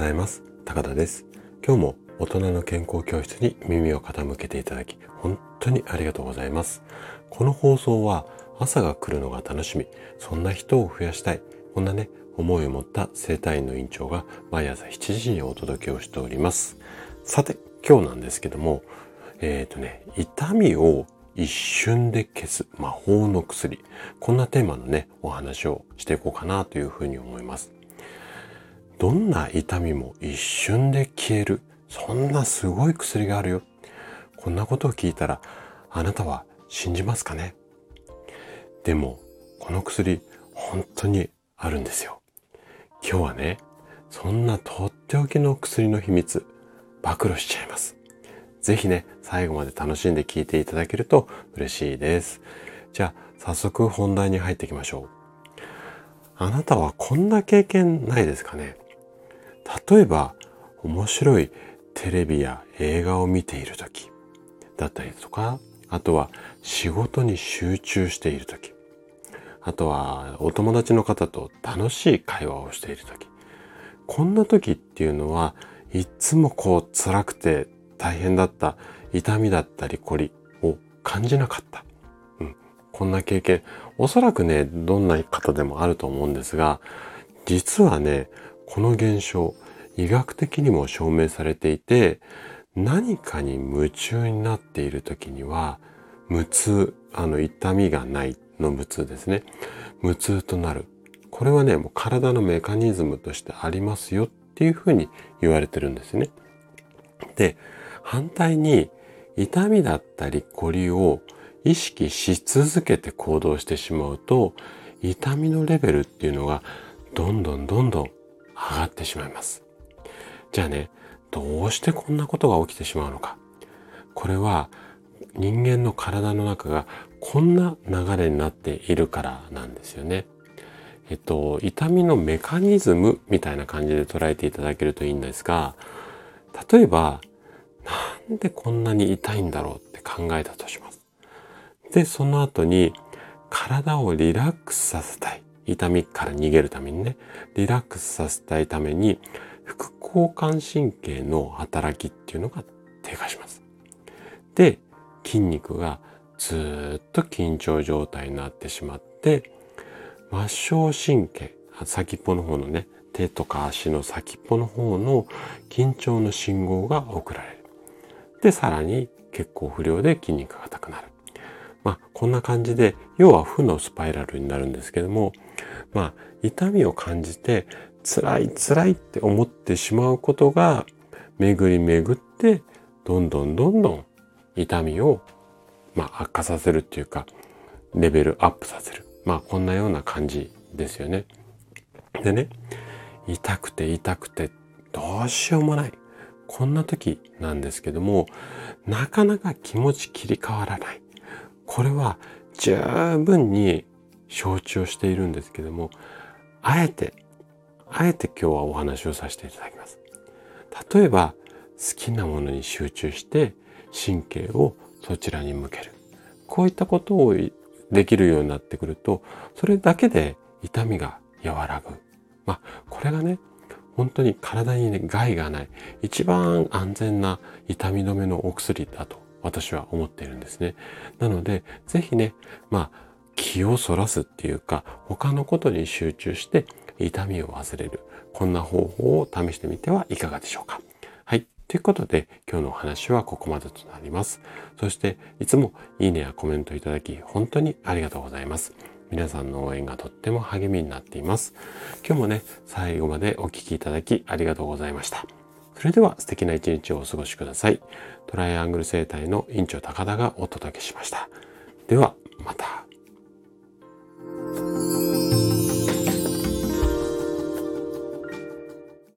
ございます高田です今日も大人の健康教室に耳を傾けていただき本当にありがとうございますこの放送は朝が来るのが楽しみそんな人を増やしたいこんなね思いを持った生体院の院長が毎朝7時にお届けをしておりますさて今日なんですけどもえっ、ー、とね痛みを一瞬で消す魔法の薬。こんなテーマのね、お話をしていこうかなというふうに思います。どんな痛みも一瞬で消える。そんなすごい薬があるよ。こんなことを聞いたら、あなたは信じますかね？でも、この薬、本当にあるんですよ。今日はね、そんなとっておきの薬の秘密、暴露しちゃいます。ぜひね、最後まで楽しんで聞いていただけると嬉しいです。じゃあ、早速本題に入っていきましょう。あなたはこんな経験ないですかね？例えば、面白いテレビや映画を見ている時だったりとか、あとは仕事に集中している時、あとはお友達の方と楽しい会話をしている時、こんな時っていうのはいつもこう辛くて大変だった痛みだったり凝りを感じなかった。うん、こんな経験、おそらくね、どんな方でもあると思うんですが、実はね、この現象、医学的にも証明されていて、何かに夢中になっている時には、無痛、あの痛みがないの無痛ですね。無痛となる。これはね、もう体のメカニズムとしてありますよっていうふうに言われてるんですね。で、反対に痛みだったり凝りを意識し続けて行動してしまうと痛みのレベルっていうのがどんどんどんどん上がってしまいます。じゃあね、どうしてこんなことが起きてしまうのか。これは人間の体の中がこんな流れになっているからなんですよね。えっと、痛みのメカニズムみたいな感じで捉えていただけるといいんですが、例えばなんでこんなに痛いんだろうって考えたとします。で、その後に体をリラックスさせたい。痛みから逃げるためにね、リラックスさせたいために副交感神経の働きっていうのが低下します。で、筋肉がずっと緊張状態になってしまって、末梢神経、先っぽの方のね、手とか足の先っぽの方の緊張の信号が送られる。で、さらに血行不良で筋肉が硬くなる。まあ、こんな感じで、要は負のスパイラルになるんですけども、まあ、痛みを感じて、辛い辛いって思ってしまうことが、巡り巡って、どんどんどんどん痛みを、まあ、悪化させるっていうか、レベルアップさせる。まあ、こんなような感じですよね。でね、痛くて痛くて、どうしようもない。こんな時なんですけども、なかなか気持ち切り替わらない。これは十分に承知をしているんですけども、あえて、あえて今日はお話をさせていただきます。例えば、好きなものに集中して神経をそちらに向ける。こういったことをできるようになってくると、それだけで痛みが和らぐ。まあ、これがね、本当に体にね、害がない、一番安全な痛み止めのお薬だと私は思っているんですね。なので、ぜひね、まあ、気をそらすっていうか、他のことに集中して痛みを忘れる。こんな方法を試してみてはいかがでしょうか。はい。ということで、今日のお話はここまでとなります。そして、いつもいいねやコメントいただき、本当にありがとうございます。皆さんの応援がとっても励みになっています。今日もね、最後までお聴きいただきありがとうございました。それでは素敵な一日をお過ごしください。トライアングル生態の院長高田がお届けしました。では、また。